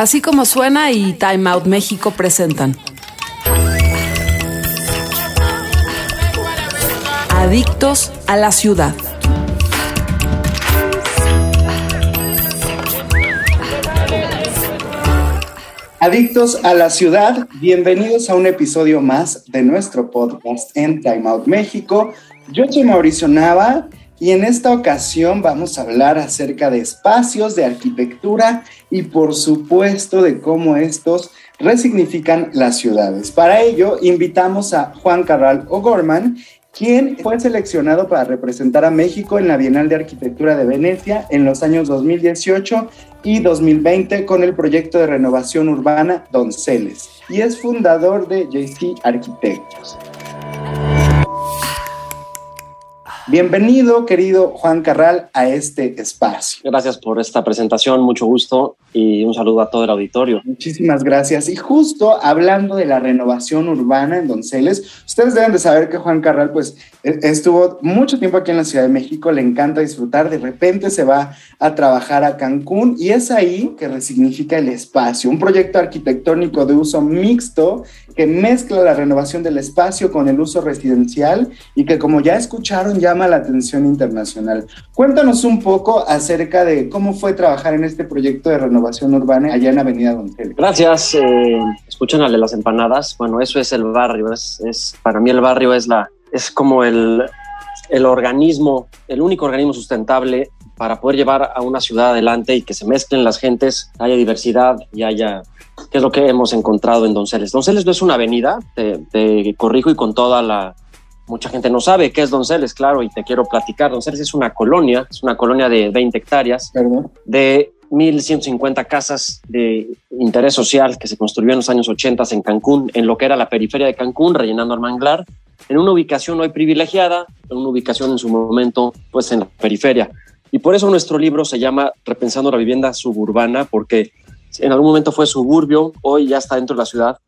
Así como suena y Time Out México presentan. Adictos a la ciudad. Adictos a la ciudad, bienvenidos a un episodio más de nuestro podcast en Time Out México. Yo soy Mauricio Nava y en esta ocasión vamos a hablar acerca de espacios, de arquitectura y por supuesto de cómo estos resignifican las ciudades. Para ello invitamos a Juan Carral O'Gorman, quien fue seleccionado para representar a México en la Bienal de Arquitectura de Venecia en los años 2018 y 2020 con el proyecto de renovación urbana Donceles y es fundador de JC Arquitectos. Bienvenido, querido Juan Carral, a este espacio. Gracias por esta presentación, mucho gusto y un saludo a todo el auditorio. Muchísimas gracias. Y justo hablando de la renovación urbana en Donceles, ustedes deben de saber que Juan Carral pues estuvo mucho tiempo aquí en la Ciudad de México, le encanta disfrutar, de repente se va a trabajar a Cancún y es ahí que resignifica el espacio, un proyecto arquitectónico de uso mixto que mezcla la renovación del espacio con el uso residencial y que como ya escucharon llama la atención internacional. Cuéntanos un poco acerca de cómo fue trabajar en este proyecto de renovación urbana allá en Avenida Donceles. Gracias. Eh, las empanadas. Bueno, eso es el barrio. Es, para mí el barrio es, la, es como el, el organismo, el único organismo sustentable para poder llevar a una ciudad adelante y que se mezclen las gentes, haya diversidad y haya que es lo que hemos encontrado en Donceles. Donceles no es una avenida, te, te, corrijo y con toda la... Mucha gente no sabe qué es Donceles, claro, y te quiero platicar. Donceles es una colonia, es una colonia de 20 hectáreas, ¿Perdón? de 1.150 casas de interés social que se construyó en los años 80 en Cancún, en lo que era la periferia de Cancún, rellenando el manglar, en una ubicación hoy privilegiada, en una ubicación en su momento, pues en la periferia. Y por eso nuestro libro se llama Repensando la vivienda suburbana, porque en algún momento fue suburbio, hoy ya está dentro de la ciudad,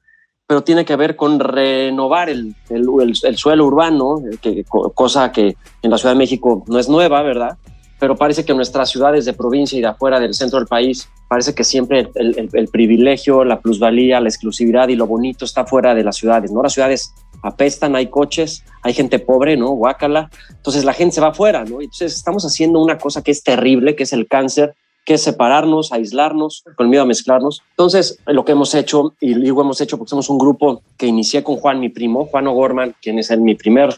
pero tiene que ver con renovar el, el, el, el suelo urbano, que, cosa que en la Ciudad de México no es nueva, ¿verdad? Pero parece que nuestras ciudades de provincia y de afuera del centro del país, parece que siempre el, privilegio, la plusvalía, la exclusividad y lo bonito está fuera de las ciudades, ¿no? Las ciudades apestan, hay coches, hay gente pobre, ¿no? Guácala. Entonces la gente se va afuera, ¿no? Entonces estamos haciendo una cosa que es terrible, que es el cáncer que es separarnos, aislarnos, con miedo a mezclarnos. Entonces, lo que hemos hecho, y digo hemos hecho porque somos un grupo que inicié con Juan, mi primo, Juan O'Gorman, quien es el, mi primer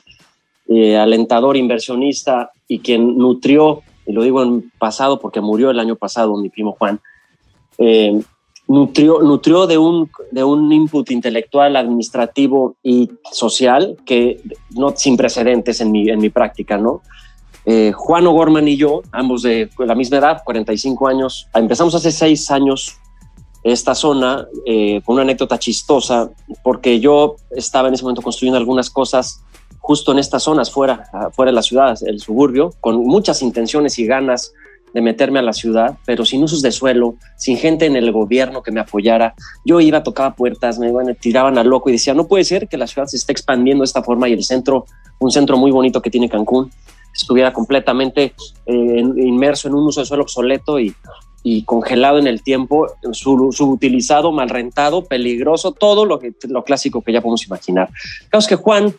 eh, alentador inversionista y quien nutrió, y lo digo en pasado porque murió el año pasado mi primo Juan, eh, nutrió, nutrió de, un, de un input intelectual, administrativo y social que no sin precedentes en mi, en mi práctica, ¿no? Eh, Juan O'Gorman y yo, ambos de la misma edad, 45 años, empezamos hace seis años esta zona eh, con una anécdota chistosa, porque yo estaba en ese momento construyendo algunas cosas justo en estas zonas, fuera, fuera de la ciudad, el suburbio, con muchas intenciones y ganas de meterme a la ciudad, pero sin usos de suelo, sin gente en el gobierno que me apoyara. Yo iba, tocaba puertas, me bueno, tiraban al loco y decía, no puede ser que la ciudad se esté expandiendo de esta forma y el centro, un centro muy bonito que tiene Cancún, estuviera completamente eh, inmerso en un uso de suelo obsoleto y, y congelado en el tiempo, subutilizado, mal rentado, peligroso, todo lo, que, lo clásico que ya podemos imaginar. Claro que Juan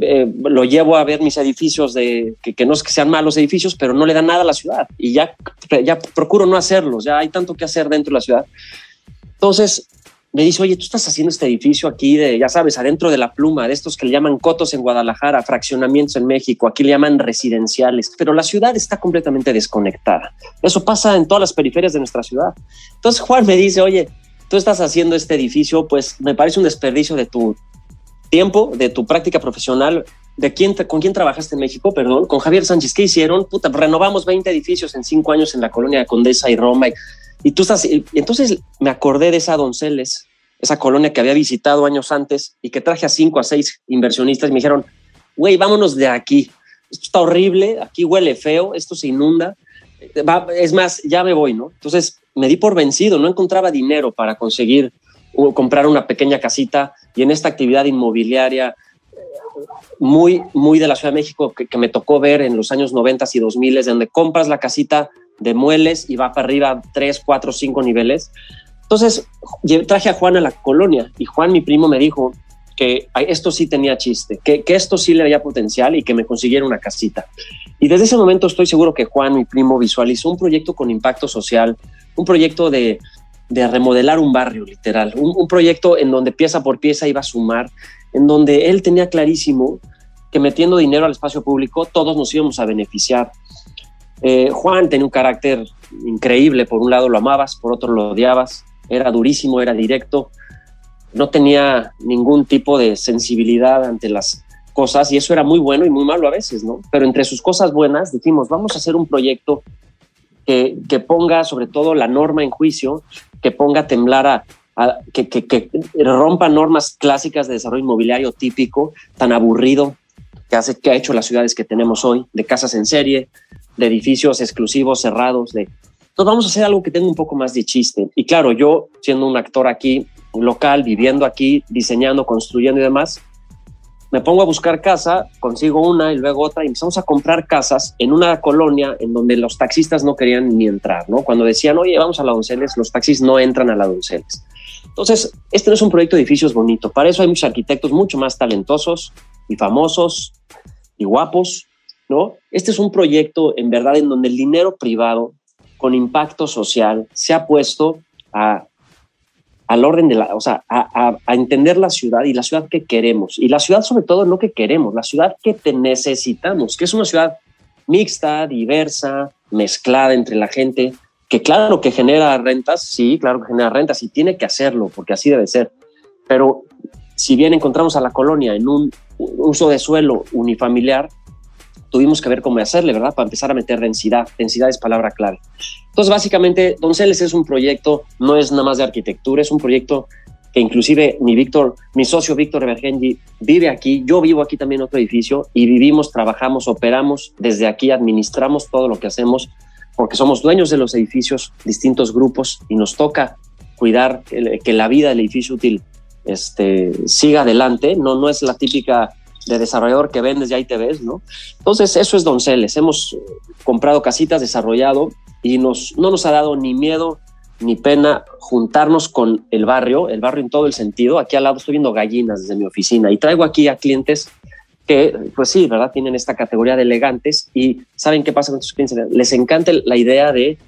eh, lo llevo a ver mis edificios, de, que, que, no es que sean malos edificios, pero no le dan nada a la ciudad y ya, ya procuro no hacerlos, ya hay tanto que hacer dentro de la ciudad. Entonces, me dice, oye, tú estás haciendo este edificio aquí de, ya sabes, adentro de la pluma, de estos que le llaman cotos en Guadalajara, fraccionamientos en México, aquí le llaman residenciales, pero la ciudad está completamente desconectada. Eso pasa en todas las periferias de nuestra ciudad. Entonces Juan me dice, oye, tú estás haciendo este edificio, pues me parece un desperdicio de tu tiempo, de tu práctica profesional. ¿De quién, con quién trabajaste en México? Perdón, con Javier Sánchez. ¿Qué hicieron? Puta, renovamos 20 edificios en cinco años en la colonia de Condesa y Roma. Y, tú estás, entonces me acordé de esa Donceles, esa colonia que había visitado años antes y que traje a cinco a seis inversionistas y me dijeron, güey, vámonos de aquí. Esto está horrible, aquí huele feo, esto se inunda. es más, ya me voy, ¿no? Entonces me di por vencido, no encontraba dinero para conseguir comprar una pequeña casita y en esta actividad inmobiliaria muy, muy de la Ciudad de México que, me tocó ver en los años 90 y 2000, donde compras la casita demueles y va para arriba tres, cuatro, cinco niveles. Entonces traje a Juan a la colonia y Juan, mi primo, me dijo que esto sí tenía chiste, que, que esto sí le había potencial y que me consiguiera una casita. Y desde ese momento estoy seguro que Juan, mi primo, visualizó un proyecto con impacto social, un proyecto de, de remodelar un barrio, literal, un, proyecto en donde pieza por pieza iba a sumar, en donde él tenía clarísimo que metiendo dinero al espacio público todos nos íbamos a beneficiar. Eh, Juan tenía un carácter increíble, por un lado lo amabas, por otro lo odiabas, era durísimo, era directo, no tenía ningún tipo de sensibilidad ante las cosas y eso era muy bueno y muy malo a veces, ¿no? Pero entre sus cosas buenas dijimos, vamos a hacer un proyecto que, que ponga sobre todo la norma en juicio, que ponga a temblar a, que, que, que, rompa normas clásicas de desarrollo inmobiliario típico, tan aburrido que, hace, que ha hecho las ciudades que tenemos hoy, de casas en serie, de edificios exclusivos, cerrados, de... Entonces vamos a hacer algo que tenga un poco más de chiste. Y claro, yo siendo un actor aquí, local, viviendo aquí, diseñando, construyendo y demás, me pongo a buscar casa, consigo una y luego otra y empezamos a comprar casas en una colonia en donde los taxistas no querían ni entrar, ¿no? Cuando decían, oye, vamos a la Donceles, los taxis no entran a la Donceles. Entonces, este no es un proyecto de edificios bonito, para eso hay muchos arquitectos mucho más talentosos y famosos y guapos, ¿no? Este es un proyecto en verdad en donde el dinero privado con impacto social se ha puesto a, al orden de la, o sea, a, entender la ciudad y la ciudad que queremos. Y la ciudad sobre todo no que queremos, la ciudad que te necesitamos, que es una ciudad mixta, diversa, mezclada entre la gente, que claro que genera rentas, sí, claro que genera rentas y tiene que hacerlo, porque así debe ser. Pero si bien encontramos a la colonia en un uso de suelo unifamiliar, tuvimos que ver cómo hacerle, ¿verdad? Para empezar a meter densidad. Densidad es palabra clave. Entonces, básicamente, Donceles es un proyecto, no es nada más de arquitectura, es un proyecto que inclusive mi Víctor, mi socio Víctor Evergenji vive aquí, yo vivo aquí también en otro edificio y vivimos, trabajamos, operamos desde aquí, administramos todo lo que hacemos porque somos dueños de los edificios, distintos grupos y nos toca cuidar que, la vida del edificio útil este, siga adelante, no, no es la típica de desarrollador que vendes y ahí te ves, ¿no? Entonces, eso es Donceles. Hemos comprado casitas, desarrollado y nos, no nos ha dado ni miedo ni pena juntarnos con el barrio, el barrio en todo el sentido. Aquí al lado estoy viendo gallinas desde mi oficina y traigo aquí a clientes que, pues sí, ¿verdad? Tienen esta categoría de elegantes y ¿saben qué pasa con estos clientes? Les encanta la idea de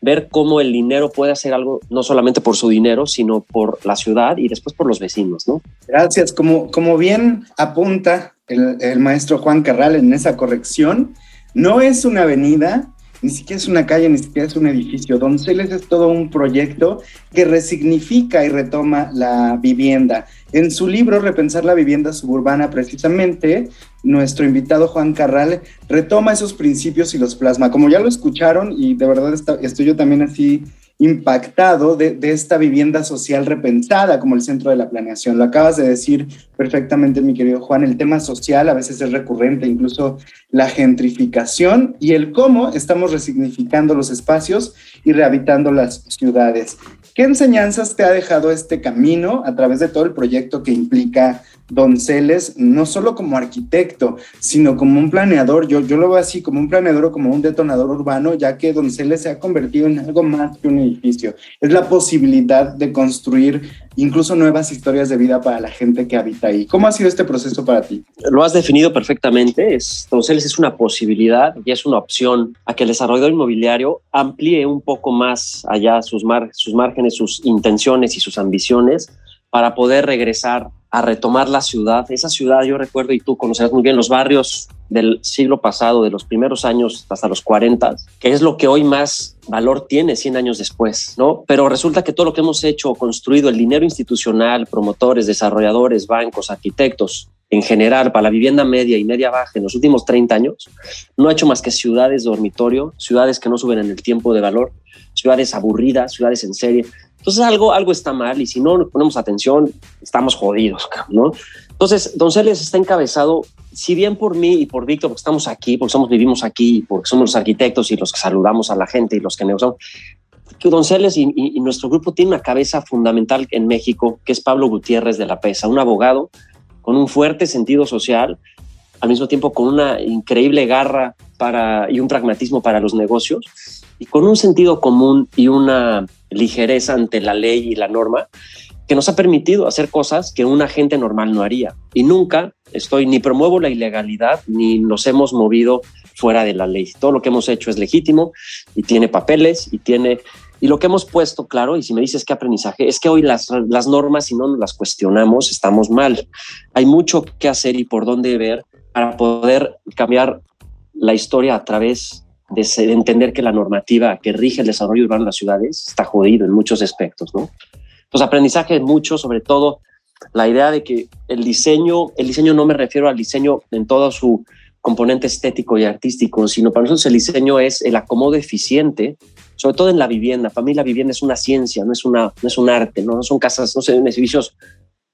ver cómo el dinero puede hacer algo, no solamente por su dinero, sino por la ciudad y después por los vecinos, ¿no? Gracias. Como, como bien apunta el, el maestro Juan Carral en esa corrección, no es una avenida, ni siquiera es una calle, ni siquiera es un edificio. Donceles es todo un proyecto que resignifica y retoma la vivienda. En su libro Repensar la vivienda suburbana, precisamente, nuestro invitado Juan Carral retoma esos principios y los plasma. Como ya lo escucharon, y de verdad estoy yo también así impactado de, de, esta vivienda social repensada como el centro de la planeación. Lo acabas de decir perfectamente, mi querido Juan, el tema social a veces es recurrente, incluso la gentrificación y el cómo estamos resignificando los espacios y rehabilitando las ciudades. ¿Qué enseñanzas te ha dejado este camino a través de todo el proyecto que implica Donceles, no solo como arquitecto, sino como un planeador. Yo, yo lo veo así, como un planeador o como un detonador urbano, ya que Donceles se ha convertido en algo más que un edificio. Es la posibilidad de construir incluso nuevas historias de vida para la gente que habita ahí. ¿Cómo ha sido este proceso para ti? Lo has definido perfectamente. Es, Donceles es una posibilidad y es una opción a que el desarrollador inmobiliario amplíe un poco más allá sus, mar, sus márgenes, sus intenciones y sus ambiciones para poder regresar a retomar la ciudad. Esa ciudad, yo recuerdo, y tú conocerás muy bien los barrios del siglo pasado, de los primeros años hasta los 40, que es lo que hoy más valor tiene 100 años después, ¿no? Pero resulta que todo lo que hemos hecho, construido, el dinero institucional, promotores, desarrolladores, bancos, arquitectos, en general, para la vivienda media y media baja en los últimos 30 años, no ha hecho más que ciudades dormitorio, ciudades que no suben en el tiempo de valor, ciudades aburridas, ciudades en serie. Entonces algo, algo está mal y si no ponemos atención, estamos jodidos, ¿no? Entonces, Donceles está encabezado, si bien por mí y por Víctor, porque estamos aquí, porque somos, vivimos aquí, porque somos los arquitectos y los que saludamos a la gente y los que negociamos, que Donceles y, y nuestro grupo tiene una cabeza fundamental en México, que es Pablo Gutiérrez de la Pesa, un abogado con un fuerte sentido social, al mismo tiempo con una increíble garra para, y un pragmatismo para los negocios, y con un sentido común y una ligereza ante la ley y la norma que nos ha permitido hacer cosas que una gente normal no haría. Y nunca estoy ni promuevo la ilegalidad ni nos hemos movido fuera de la ley. Todo lo que hemos hecho es legítimo y tiene papeles y tiene y lo que hemos puesto, claro, y si me dices qué aprendizaje, es que hoy las, las normas, si no las cuestionamos, estamos mal. Hay mucho que hacer y por dónde ver para poder cambiar la historia a través de, entender que la normativa que rige el desarrollo urbano en las ciudades está jodido en muchos aspectos, ¿no? Entonces, aprendizaje mucho, sobre todo la idea de que el diseño, el diseño no me refiero al diseño en todo su componente estético y artístico, sino para nosotros el diseño es el acomodo eficiente sobre todo en la vivienda. Para mí la vivienda es una ciencia, no es, una, no es un arte, no, son casas, no son edificios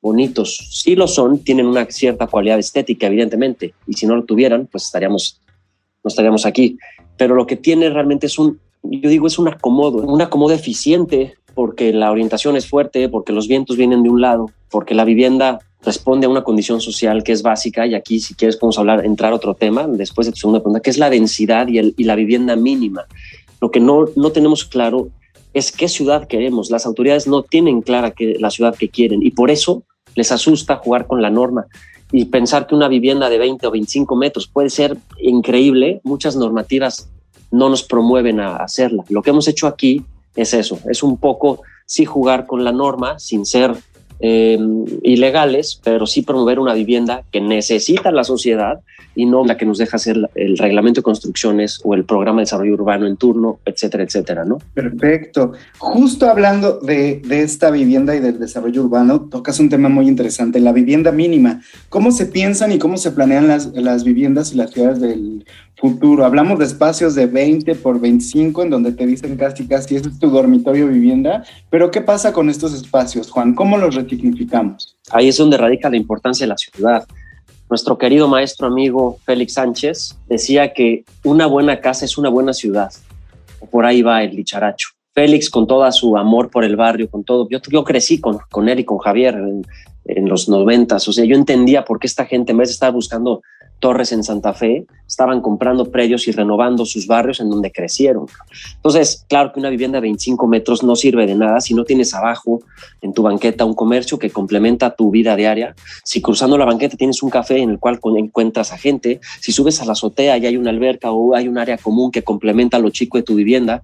bonitos. Sí lo son, tienen una cierta cualidad estética, evidentemente, y si no lo tuvieran, pues estaríamos, no estaríamos aquí. Pero lo que tiene realmente es un, yo digo, es un acomodo, un acomodo eficiente, porque la orientación es fuerte, porque los vientos vienen de un lado, porque la vivienda responde a una condición social que es básica y aquí si quieres podemos hablar entrar otro tema después de tu segunda pregunta que es la densidad y, el, y la vivienda mínima lo que no, no tenemos claro es qué ciudad queremos. Las autoridades no tienen clara que, la ciudad que quieren y por eso les asusta jugar con la norma y pensar que una vivienda de 20 o 25 metros puede ser increíble. Muchas normativas no nos promueven a hacerla. Lo que hemos hecho aquí es eso, es un poco sí jugar con la norma sin ser Em, ilegales, pero sí promover una vivienda que necesita la sociedad y no la que nos deja hacer el reglamento de construcciones o el programa de desarrollo urbano en turno, etcétera, etcétera, ¿no? Perfecto. Justo hablando de, de esta vivienda y del desarrollo urbano, tocas un tema muy interesante, la vivienda mínima. ¿Cómo se piensan y cómo se planean las, las viviendas y las ciudades del futuro? Hablamos de espacios de 20 por 25 en donde te dicen casi casi ese es tu dormitorio vivienda, pero ¿qué pasa con estos espacios, Juan? ¿Cómo los significamos. Ahí es donde radica la importancia de la ciudad. Nuestro querido maestro amigo Félix Sánchez decía que una buena casa es una buena ciudad. Por ahí va el dicharacho. Félix, con toda su amor por el barrio, con todo, yo, yo crecí con, con él y con Javier en, en los noventas, o sea, yo entendía por qué esta gente, en vez de estar buscando torres en Santa Fe, estaban comprando predios y renovando sus barrios en donde crecieron. Entonces, claro que una vivienda de 25 metros no sirve de nada si no tienes abajo en tu banqueta un comercio que complementa tu vida diaria. Si cruzando la banqueta tienes un café en el cual encuentras a gente, si subes a la azotea y hay una alberca o hay un área común que complementa lo chico de tu vivienda,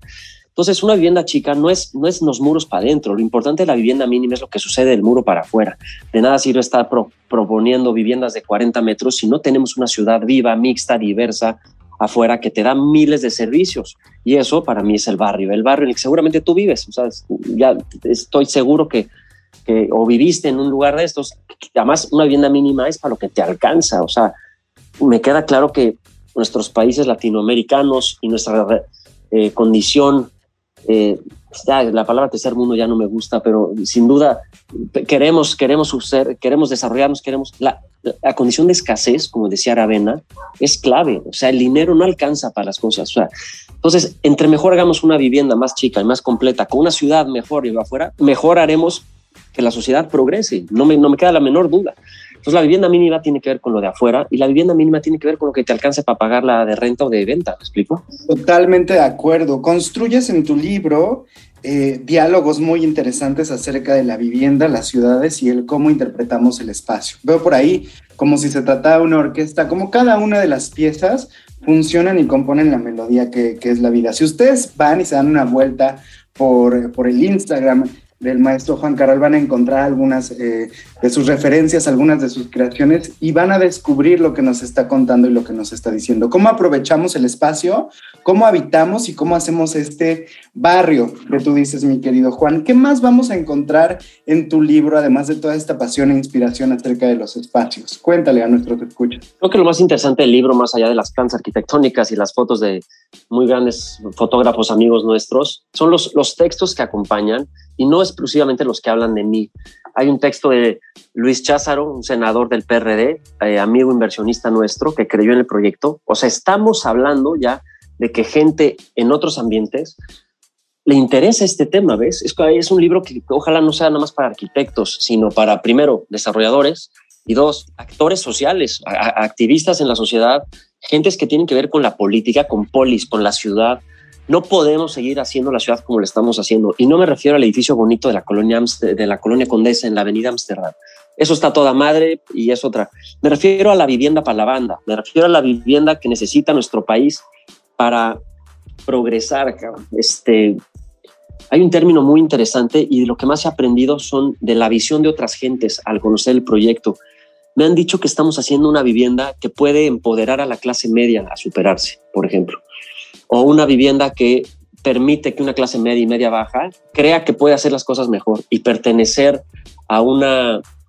entonces, una vivienda chica no es, no es los muros para adentro. Lo importante de la vivienda mínima es lo que sucede del muro para afuera. De nada sirve estar proponiendo viviendas de 40 metros si no tenemos una ciudad viva, mixta, diversa afuera que te da miles de servicios. Y eso para mí es el barrio, el barrio en el que seguramente tú vives. O sea, ya estoy seguro que, que o viviste en un lugar de estos. Además, una vivienda mínima es para lo que te alcanza. O sea, me queda claro que nuestros países latinoamericanos y nuestra eh, condición eh, la palabra tercer mundo ya no me gusta, pero sin duda queremos, queremos, ser, queremos desarrollarnos, queremos... La, la, condición de escasez, como decía Aravena, es clave. O sea, el dinero no alcanza para las cosas. O sea, entonces, entre mejor hagamos una vivienda más chica y más completa, con una ciudad mejor y afuera, mejor haremos que la sociedad progrese. No me, no me queda la menor duda. Entonces la vivienda mínima tiene que ver con lo de afuera y la vivienda mínima tiene que ver con lo que te alcance para pagar la de renta o de venta, ¿me explico? Totalmente de acuerdo. Construyes en tu libro eh, diálogos muy interesantes acerca de la vivienda, las ciudades y el cómo interpretamos el espacio. Veo por ahí como si se tratara de una orquesta, como cada una de las piezas funcionan y componen la melodía que, es la vida. Si ustedes van y se dan una vuelta por, por el Instagram del maestro Juan Caral van a encontrar algunas eh, de sus referencias, algunas de sus creaciones y van a descubrir lo que nos está contando y lo que nos está diciendo. Cómo aprovechamos el espacio, cómo habitamos y cómo hacemos este barrio que tú dices, mi querido Juan. ¿Qué más vamos a encontrar en tu libro, además de toda esta pasión e inspiración acerca de los espacios? Cuéntale a nuestros escuchas. Creo que lo más interesante del libro, más allá de las plantas arquitectónicas y las fotos de muy grandes fotógrafos amigos nuestros, son los, los textos que acompañan y no exclusivamente los que hablan de mí. Hay un texto de Luis Cházaro, un senador del PRD, eh, amigo inversionista nuestro, que creyó en el proyecto. O sea, estamos hablando ya de que gente en otros ambientes le interesa este tema, ¿ves? Es, un libro que ojalá no sea nada más para arquitectos, sino para, primero, desarrolladores y dos, actores sociales, activistas en la sociedad, gentes que tienen que ver con la política, con polis, con la ciudad, No podemos seguir haciendo la ciudad como la estamos haciendo. Y no me refiero al edificio bonito de la colonia, de la colonia Condesa en la avenida Amsterdam. Eso está toda madre y es otra. Me refiero a la vivienda para la banda. Me refiero a la vivienda que necesita nuestro país para progresar. Este, hay un término muy interesante y lo que más he aprendido son de la visión de otras gentes al conocer el proyecto. Me han dicho que estamos haciendo una vivienda que puede empoderar a la clase media a superarse, por ejemplo, o una vivienda que permite que una clase media y media baja crea que puede hacer las cosas mejor y pertenecer a un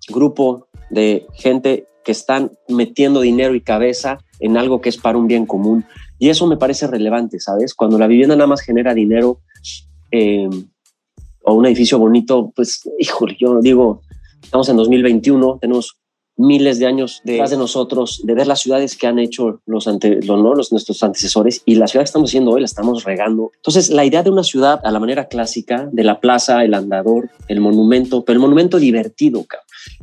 grupo de gente que están metiendo dinero y cabeza en algo que es para un bien común. Y eso me parece relevante, ¿sabes? Cuando la vivienda nada más genera dinero eh, o un edificio bonito, pues, híjole, yo digo, estamos en 2021, tenemos miles de años detrás de nosotros, de ver las ciudades que han hecho los, ante, los, ¿no? los nuestros antecesores y la ciudad que estamos haciendo hoy la estamos regando. Entonces, la idea de una ciudad a la manera clásica, de la plaza, el andador, el monumento, pero el monumento divertido,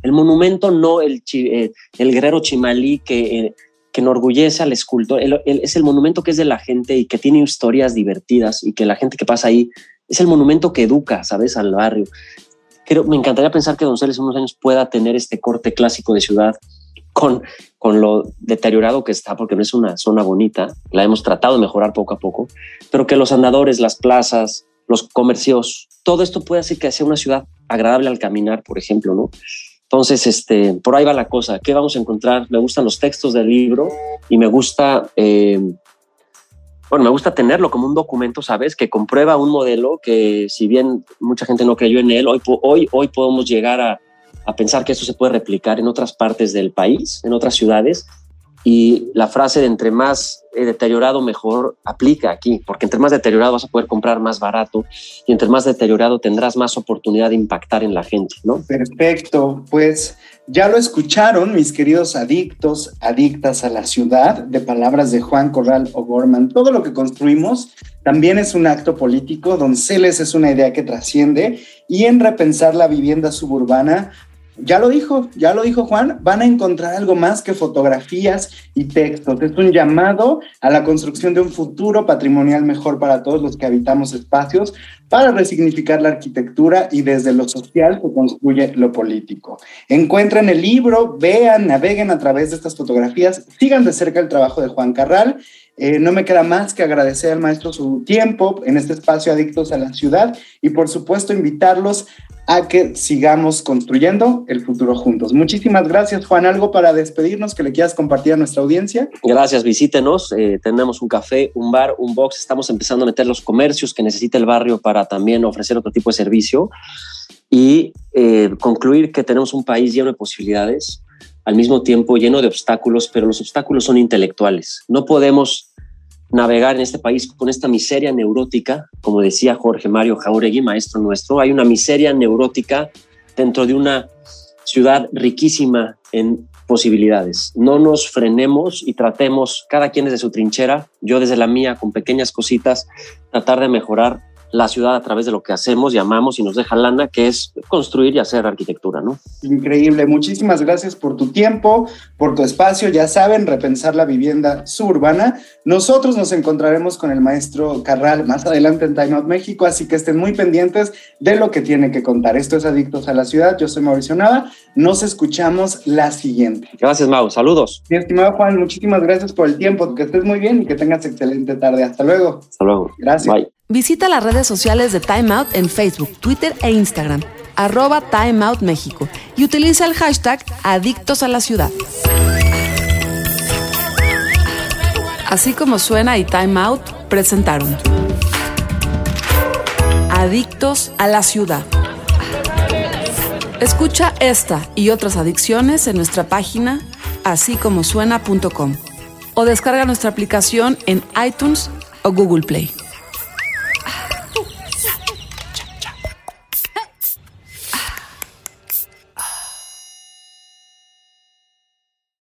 el monumento no el, eh, el guerrero chimalí que... Eh, que enorgullece al escultor, es el monumento que es de la gente y que tiene historias divertidas y que la gente que pasa ahí es el monumento que educa, ¿sabes? Al barrio. Creo, me encantaría pensar que Donceles en unos años pueda tener este corte clásico de ciudad con, con lo deteriorado que está, porque no es una zona bonita, la hemos tratado de mejorar poco a poco, pero que los andadores, las plazas, los comercios, todo esto puede hacer que sea una ciudad agradable al caminar, por ejemplo, ¿no? Entonces, este, por ahí va la cosa. ¿Qué vamos a encontrar? Me gustan los textos del libro y me gusta eh, bueno, me gusta tenerlo como un documento, ¿sabes? Que comprueba un modelo que si bien mucha gente no creyó en él, hoy, hoy, hoy podemos llegar a, a pensar que esto se puede replicar en otras partes del país, en otras ciudades, y la frase de entre más eh, deteriorado, mejor aplica aquí, porque entre más deteriorado vas a poder comprar más barato y entre más deteriorado tendrás más oportunidad de impactar en la gente, ¿no? Perfecto, pues ya lo escucharon, mis queridos adictos, adictas a la ciudad, de palabras de Juan Corral O'Gorman. Todo lo que construimos también es un acto político, Donceles es una idea que trasciende y en repensar la vivienda suburbana ya lo dijo, ya lo dijo Juan, van a encontrar algo más que fotografías y textos. Es un llamado a la construcción de un futuro patrimonial mejor para todos los que habitamos espacios, para resignificar la arquitectura y desde lo social se construye lo político. Encuentren el libro, vean, naveguen a través de estas fotografías, sigan de cerca el trabajo de Juan Carral. Eh, no me queda más que agradecer al maestro su tiempo en este espacio Adictos a la Ciudad y por supuesto invitarlos a que sigamos construyendo el futuro juntos. Muchísimas gracias, Juan. ¿Algo para despedirnos que le quieras compartir a nuestra audiencia? Gracias, visítenos. Eh, tenemos un café, un bar, un box. Estamos empezando a meter los comercios que necesita el barrio para también ofrecer otro tipo de servicio y eh, concluir que tenemos un país lleno de posibilidades, al mismo tiempo lleno de obstáculos, pero los obstáculos son intelectuales. No podemos navegar en este país con esta miseria neurótica, como decía Jorge Mario Jauregui, maestro nuestro, hay una miseria neurótica dentro de una ciudad riquísima en posibilidades. No nos frenemos y tratemos, cada quien desde su trinchera, yo desde la mía, con pequeñas cositas, tratar de mejorar la ciudad a través de lo que hacemos y amamos y nos deja lana, que es construir y hacer arquitectura, ¿no? Increíble. Muchísimas gracias por tu tiempo, por tu espacio. Ya saben, repensar la vivienda suburbana. Nosotros nos encontraremos con el maestro Carral más adelante en Time Out México, así que estén muy pendientes de lo que tiene que contar. Esto es Adictos a la Ciudad. Yo soy Mauricio Nava. Nos escuchamos la siguiente. Gracias, Mau. Saludos. Mi estimado Juan, muchísimas gracias por el tiempo. Que estés muy bien y que tengas excelente tarde. Hasta luego. Hasta luego. Gracias. Bye. Visita las redes sociales de Time Out en Facebook, Twitter e Instagram, arroba Time Out México, y utiliza el hashtag Adictos a la Ciudad. Así como suena y Time Out presentaron Adictos a la Ciudad. Escucha esta y otras adicciones en nuestra página así como suena.com o descarga nuestra aplicación en iTunes o Google Play.